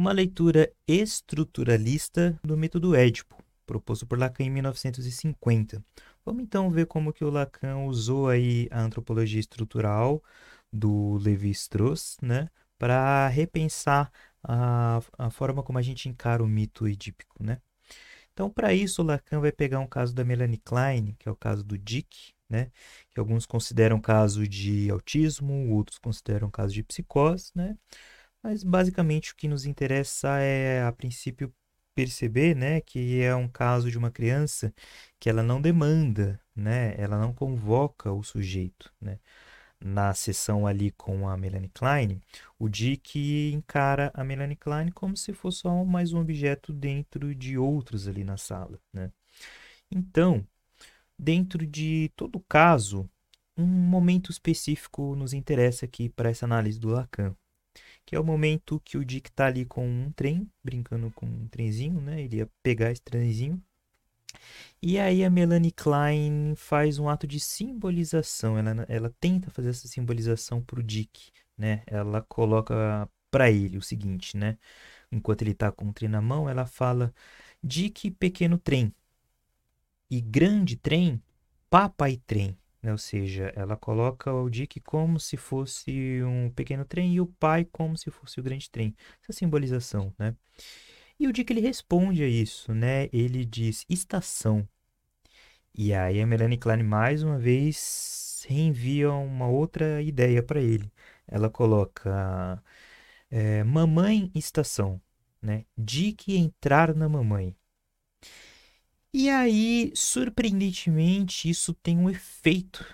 uma leitura estruturalista do método Édipo, proposto por Lacan em 1950. Vamos então ver como que o Lacan usou aí a antropologia estrutural do Levi-Strauss, né, para repensar a, a forma como a gente encara o mito edípico, né? Então, para isso, o Lacan vai pegar um caso da Melanie Klein, que é o caso do Dick, né? Que alguns consideram caso de autismo, outros consideram caso de psicose, né? Mas basicamente o que nos interessa é, a princípio, perceber, né, que é um caso de uma criança que ela não demanda, né? Ela não convoca o sujeito, né? na sessão ali com a Melanie Klein, o Dick encara a Melanie Klein como se fosse só mais um objeto dentro de outros ali na sala, né? Então, dentro de todo caso, um momento específico nos interessa aqui para essa análise do Lacan, que é o momento que o Dick está ali com um trem, brincando com um trenzinho, né? Ele ia pegar esse trenzinho e aí a Melanie Klein faz um ato de simbolização, ela, ela tenta fazer essa simbolização para o Dick, né? Ela coloca para ele o seguinte, né? Enquanto ele está com o trem na mão, ela fala Dick pequeno trem e grande trem, papai trem. Ou seja, ela coloca o Dick como se fosse um pequeno trem e o pai como se fosse o grande trem. Essa simbolização, né? E o Dick ele responde a isso, né? Ele diz estação. E aí a Melanie Klein mais uma vez reenvia uma outra ideia para ele. Ela coloca é, mamãe estação, né? Dick entrar na mamãe. E aí, surpreendentemente, isso tem um efeito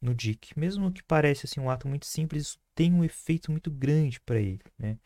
no Dick. Mesmo que pareça assim, um ato muito simples, isso tem um efeito muito grande para ele, né?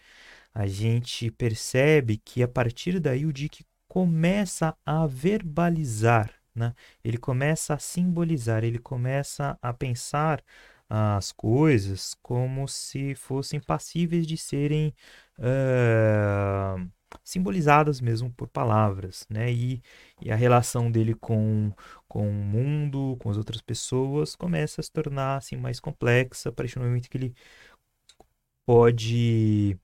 a gente percebe que a partir daí o Dick começa a verbalizar, né? ele começa a simbolizar, ele começa a pensar as coisas como se fossem passíveis de serem uh, simbolizadas mesmo por palavras, né? E, e, a relação dele com, com o mundo, com as outras pessoas, começa a se tornar assim, mais complexa a partir do momento que ele pode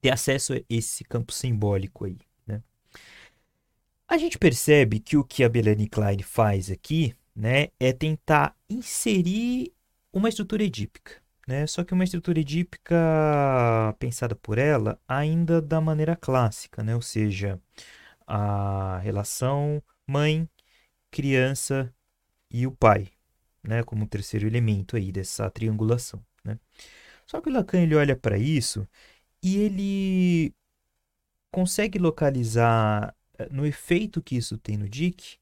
ter acesso a esse campo simbólico aí. Né? A gente percebe que o que a Melanie Klein faz aqui né, é tentar inserir uma estrutura edípica. Né? Só que uma estrutura edípica pensada por ela ainda da maneira clássica, né? ou seja, a relação mãe, criança e o pai, né? como terceiro elemento aí dessa triangulação. Né? Só que o Lacan ele olha para isso e ele consegue localizar eh, no efeito que isso tem no Dick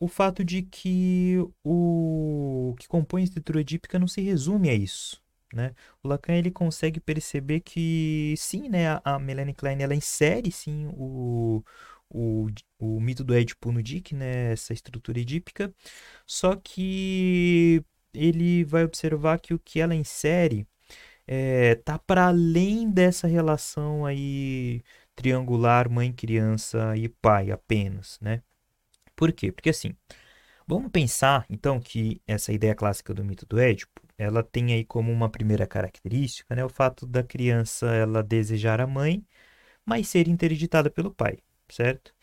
o fato de que o que compõe a estrutura edípica não se resume a isso. Né? O Lacan ele consegue perceber que sim, né, a Melanie Klein ela insere sim o, o, o mito do Édipo no Dick, né, essa estrutura edípica, só que ele vai observar que o que ela insere é, tá para além dessa relação aí triangular mãe, criança e pai apenas, né? Por quê? Porque assim, vamos pensar então que essa ideia clássica do mito do Édipo, ela tem aí como uma primeira característica, né, o fato da criança ela desejar a mãe, mas ser interditada pelo pai, certo?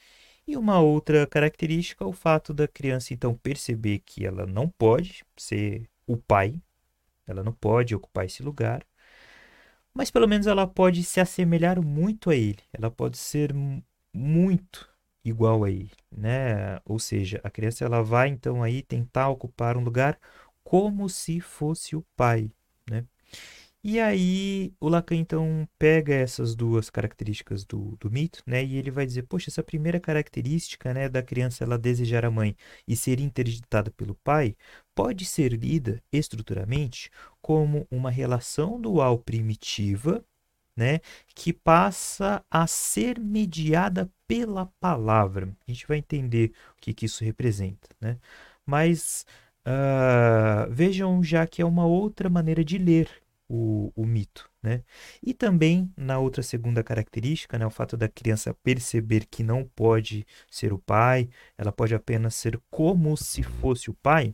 E uma outra característica, o fato da criança então perceber que ela não pode ser o pai, ela não pode ocupar esse lugar, mas pelo menos ela pode se assemelhar muito a ele, ela pode ser muito igual a ele, né? Ou seja, a criança ela vai então aí tentar ocupar um lugar como se fosse o pai, né? E aí o Lacan então pega essas duas características do, do mito, né? E ele vai dizer, poxa, essa primeira característica, né, da criança ela desejar a mãe e ser interditada pelo pai, pode ser lida estruturalmente como uma relação dual primitiva, né, que passa a ser mediada pela palavra. A gente vai entender o que, que isso representa, né? Mas uh, vejam já que é uma outra maneira de ler o, o mito. Né? E também, na outra segunda característica, né, o fato da criança perceber que não pode ser o pai, ela pode apenas ser como se fosse o pai,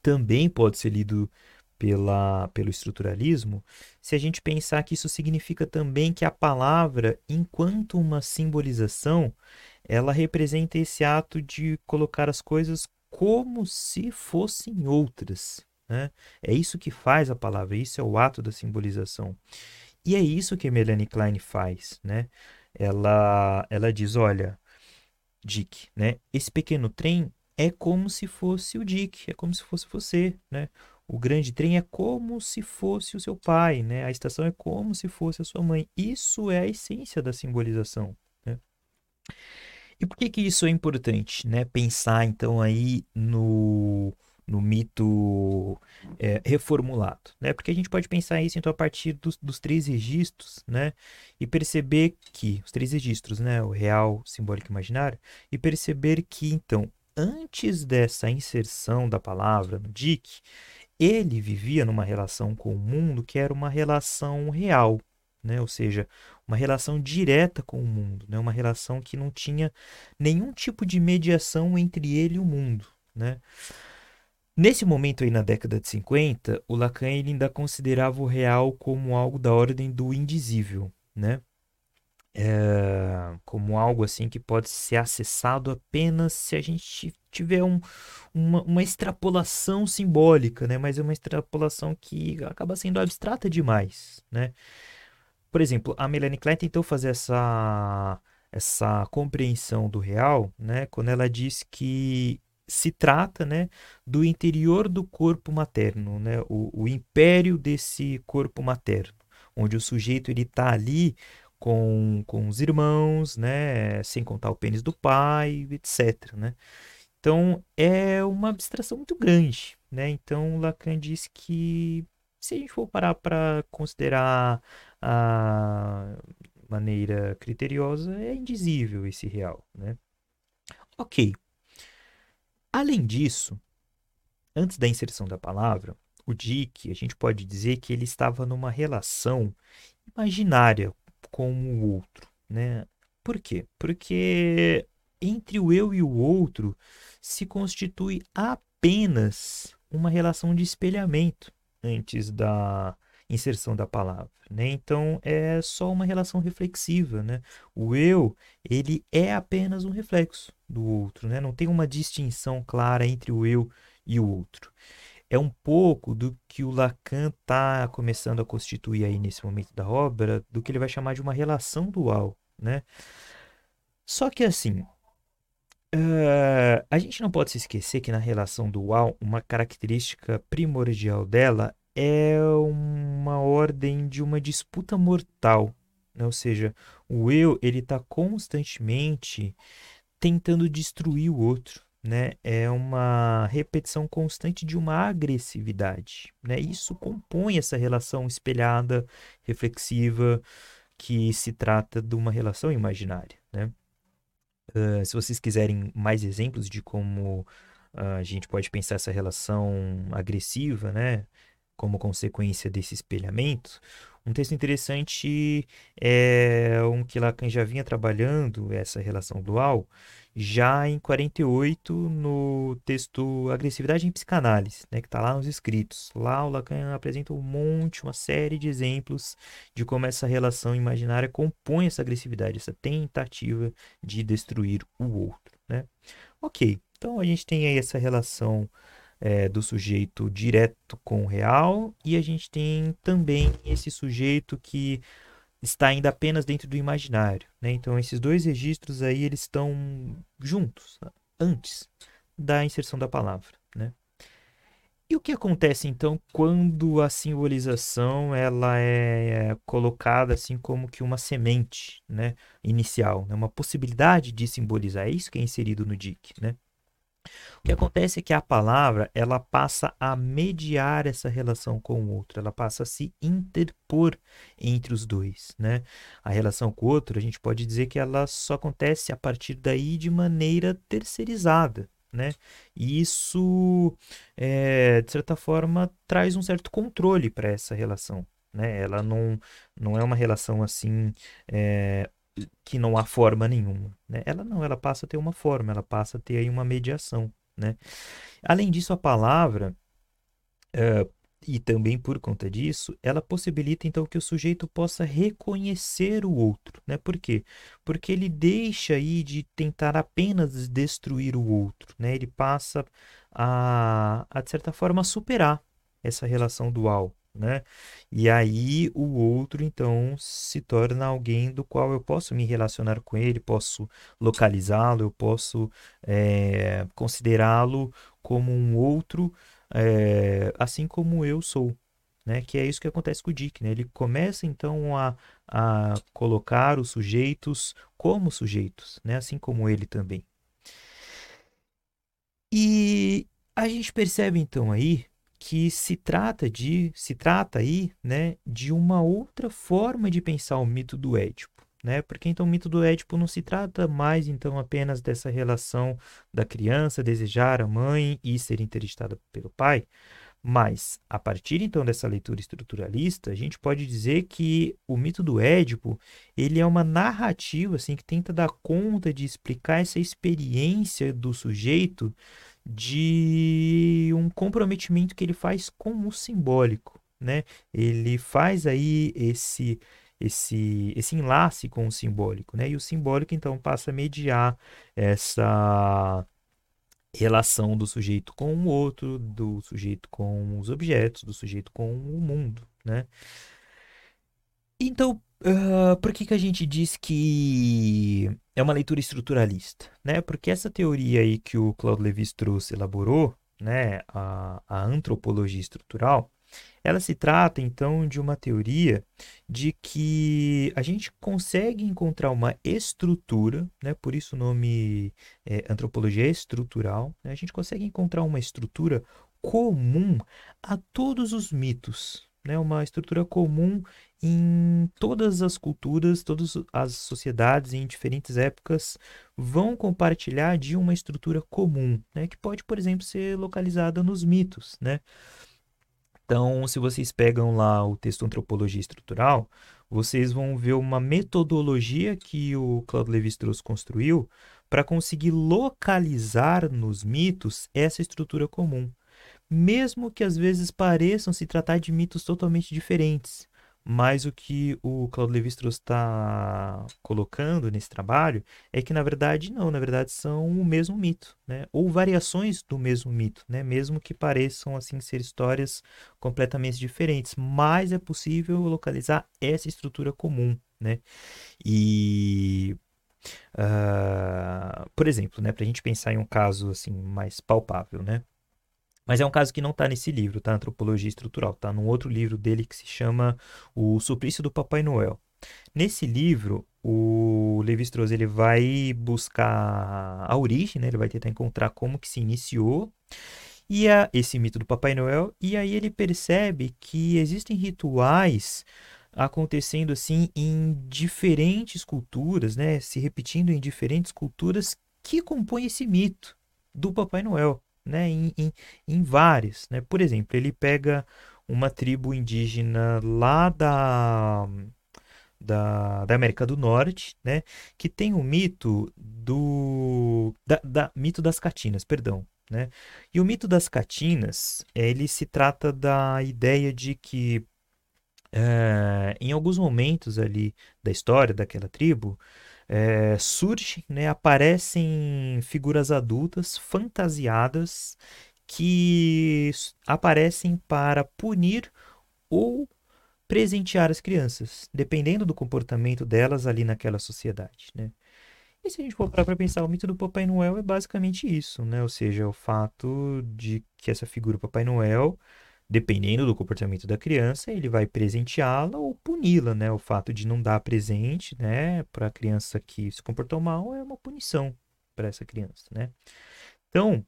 também pode ser lido pela, pelo estruturalismo, se a gente pensar que isso significa também que a palavra, enquanto uma simbolização, ela representa esse ato de colocar as coisas como se fossem outras. Né? É isso que faz a palavra, isso é o ato da simbolização. E é isso que Melanie Klein faz. Né? Ela, ela diz: olha, Dick, né? esse pequeno trem é como se fosse o Dick, é como se fosse você. Né? O grande trem é como se fosse o seu pai, né? A estação é como se fosse a sua mãe. Isso é a essência da simbolização, né? E por que que isso é importante, né? Pensar então aí no, no mito é, reformulado, né? Porque a gente pode pensar isso então a partir dos, dos três registros, né? E perceber que os três registros, né? O real, simbólico e imaginário, e perceber que então antes dessa inserção da palavra no DIC, ele vivia numa relação com o mundo que era uma relação real, né? ou seja, uma relação direta com o mundo, né? uma relação que não tinha nenhum tipo de mediação entre ele e o mundo. Né? Nesse momento aí na década de 50, o Lacan ele ainda considerava o real como algo da ordem do indizível, né? É, como algo assim que pode ser acessado apenas se a gente tiver um, uma, uma, extrapolação simbólica, né? Mas é uma extrapolação que acaba sendo abstrata demais, né? Por exemplo, a Melanie Klein tentou fazer essa, essa compreensão do real, né? Quando ela diz que se trata, né, do interior do corpo materno, né? O, o império desse corpo materno, onde o sujeito está ali com, com os irmãos, né? Sem contar o pênis do pai, etc, né? Então, é uma abstração muito grande, né? Então, Lacan diz que se a gente for parar para considerar a maneira criteriosa, é indizível esse real, né? Ok. Além disso, antes da inserção da palavra, o Dick, a gente pode dizer que ele estava numa relação imaginária com o outro, né? Por quê? Porque entre o eu e o outro se constitui apenas uma relação de espelhamento antes da inserção da palavra, né? Então é só uma relação reflexiva, né? O eu, ele é apenas um reflexo do outro, né? Não tem uma distinção clara entre o eu e o outro é um pouco do que o Lacan está começando a constituir aí nesse momento da obra, do que ele vai chamar de uma relação dual, né? Só que assim, uh, a gente não pode se esquecer que na relação dual, uma característica primordial dela é uma ordem de uma disputa mortal, né? ou seja, o eu ele está constantemente tentando destruir o outro, né, é uma repetição constante de uma agressividade. Né? Isso compõe essa relação espelhada, reflexiva, que se trata de uma relação imaginária. Né? Se vocês quiserem mais exemplos de como a gente pode pensar essa relação agressiva, né, como consequência desse espelhamento, um texto interessante é um que Lacan já vinha trabalhando, essa relação dual, já em 48 no texto Agressividade em Psicanálise, né, que está lá nos escritos. Lá o Lacan apresenta um monte, uma série de exemplos de como essa relação imaginária compõe essa agressividade, essa tentativa de destruir o outro. Né? Ok, então a gente tem aí essa relação é, do sujeito direto com o real e a gente tem também esse sujeito que está ainda apenas dentro do imaginário. Né? Então, esses dois registros aí eles estão juntos, antes da inserção da palavra. Né? E o que acontece então quando a simbolização ela é, é colocada assim como que uma semente né, inicial, né, uma possibilidade de simbolizar? É isso que é inserido no DIC. Né? O que acontece é que a palavra ela passa a mediar essa relação com o outro, ela passa a se interpor entre os dois, né? A relação com o outro, a gente pode dizer que ela só acontece a partir daí de maneira terceirizada, né? E isso, é, de certa forma, traz um certo controle para essa relação, né? Ela não, não é uma relação assim é, que não há forma nenhuma. Né? Ela não, ela passa a ter uma forma, ela passa a ter aí uma mediação. Né? Além disso, a palavra, uh, e também por conta disso, ela possibilita então que o sujeito possa reconhecer o outro, né? Por quê? Porque ele deixa aí de tentar apenas destruir o outro, né? Ele passa a, a de certa forma, superar essa relação dual, né? E aí o outro então se torna alguém do qual eu posso me relacionar com ele, posso localizá-lo, eu posso é, considerá-lo como um outro é, assim como eu sou. Né, que é isso que acontece com o Dick. Né? Ele começa então a, a colocar os sujeitos como sujeitos, né? assim como ele também. E a gente percebe então aí que se trata de se trata aí, né, de uma outra forma de pensar o mito do Édipo né? Porque então o mito do Édipo não se trata mais então apenas dessa relação da criança desejar a mãe e ser interditada pelo pai, mas a partir então dessa leitura estruturalista, a gente pode dizer que o mito do Édipo, ele é uma narrativa assim que tenta dar conta de explicar essa experiência do sujeito de um comprometimento que ele faz com o simbólico, né? Ele faz aí esse esse, esse enlace com o simbólico, né? E o simbólico, então, passa a mediar essa relação do sujeito com o outro, do sujeito com os objetos, do sujeito com o mundo, né? Então, uh, por que, que a gente diz que é uma leitura estruturalista, né? Porque essa teoria aí que o Claude Lévi-Strauss elaborou, né, a, a antropologia estrutural, ela se trata, então, de uma teoria de que a gente consegue encontrar uma estrutura, né? por isso o nome é antropologia estrutural, né? a gente consegue encontrar uma estrutura comum a todos os mitos, né? uma estrutura comum em todas as culturas, todas as sociedades em diferentes épocas vão compartilhar de uma estrutura comum, né? que pode, por exemplo, ser localizada nos mitos, né? Então, se vocês pegam lá o texto Antropologia Estrutural, vocês vão ver uma metodologia que o Claude Lévi-Strauss construiu para conseguir localizar nos mitos essa estrutura comum, mesmo que às vezes pareçam se tratar de mitos totalmente diferentes. Mas o que o Claude Lévi-Strauss está colocando nesse trabalho é que, na verdade, não. Na verdade, são o mesmo mito, né? Ou variações do mesmo mito, né? Mesmo que pareçam, assim, ser histórias completamente diferentes. Mas é possível localizar essa estrutura comum, né? E... Uh, por exemplo, né? Para a gente pensar em um caso, assim, mais palpável, né? Mas é um caso que não está nesse livro, tá? Antropologia Estrutural. Está num outro livro dele que se chama O Suplício do Papai Noel. Nesse livro, o Levi-Strauss ele vai buscar a origem, né? Ele vai tentar encontrar como que se iniciou e a, esse mito do Papai Noel. E aí ele percebe que existem rituais acontecendo assim em diferentes culturas, né? Se repetindo em diferentes culturas que compõem esse mito do Papai Noel né, em, em, em vários. Né? Por exemplo, ele pega uma tribo indígena lá da, da, da América do Norte, né, que tem o mito do da, da, mito das catinas, perdão, né? E o mito das catinas, ele se trata da ideia de que é, em alguns momentos ali da história daquela tribo, é, surgem, né, aparecem figuras adultas fantasiadas que aparecem para punir ou presentear as crianças, dependendo do comportamento delas ali naquela sociedade, né? E se a gente for para pensar, o mito do Papai Noel é basicamente isso, né? Ou seja, o fato de que essa figura Papai Noel dependendo do comportamento da criança, ele vai presenteá-la ou puni-la, né? O fato de não dar presente, né, para a criança que se comportou mal é uma punição para essa criança, né? Então,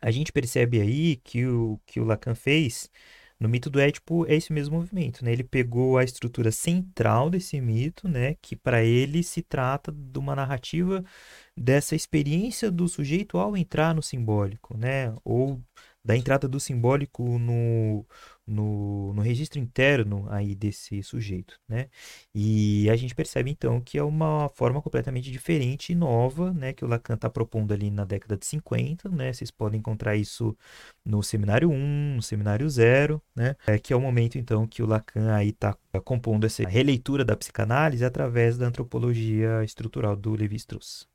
a gente percebe aí que o que o Lacan fez no mito do Édipo é esse mesmo movimento, né? Ele pegou a estrutura central desse mito, né, que para ele se trata de uma narrativa dessa experiência do sujeito ao entrar no simbólico, né? Ou da entrada do simbólico no, no, no registro interno aí desse sujeito, né? E a gente percebe então que é uma forma completamente diferente e nova, né, que o Lacan está propondo ali na década de 50, né? Vocês podem encontrar isso no seminário 1, no seminário 0, né? É, que é o momento então que o Lacan aí está compondo essa releitura da psicanálise através da antropologia estrutural do Levi-Strauss.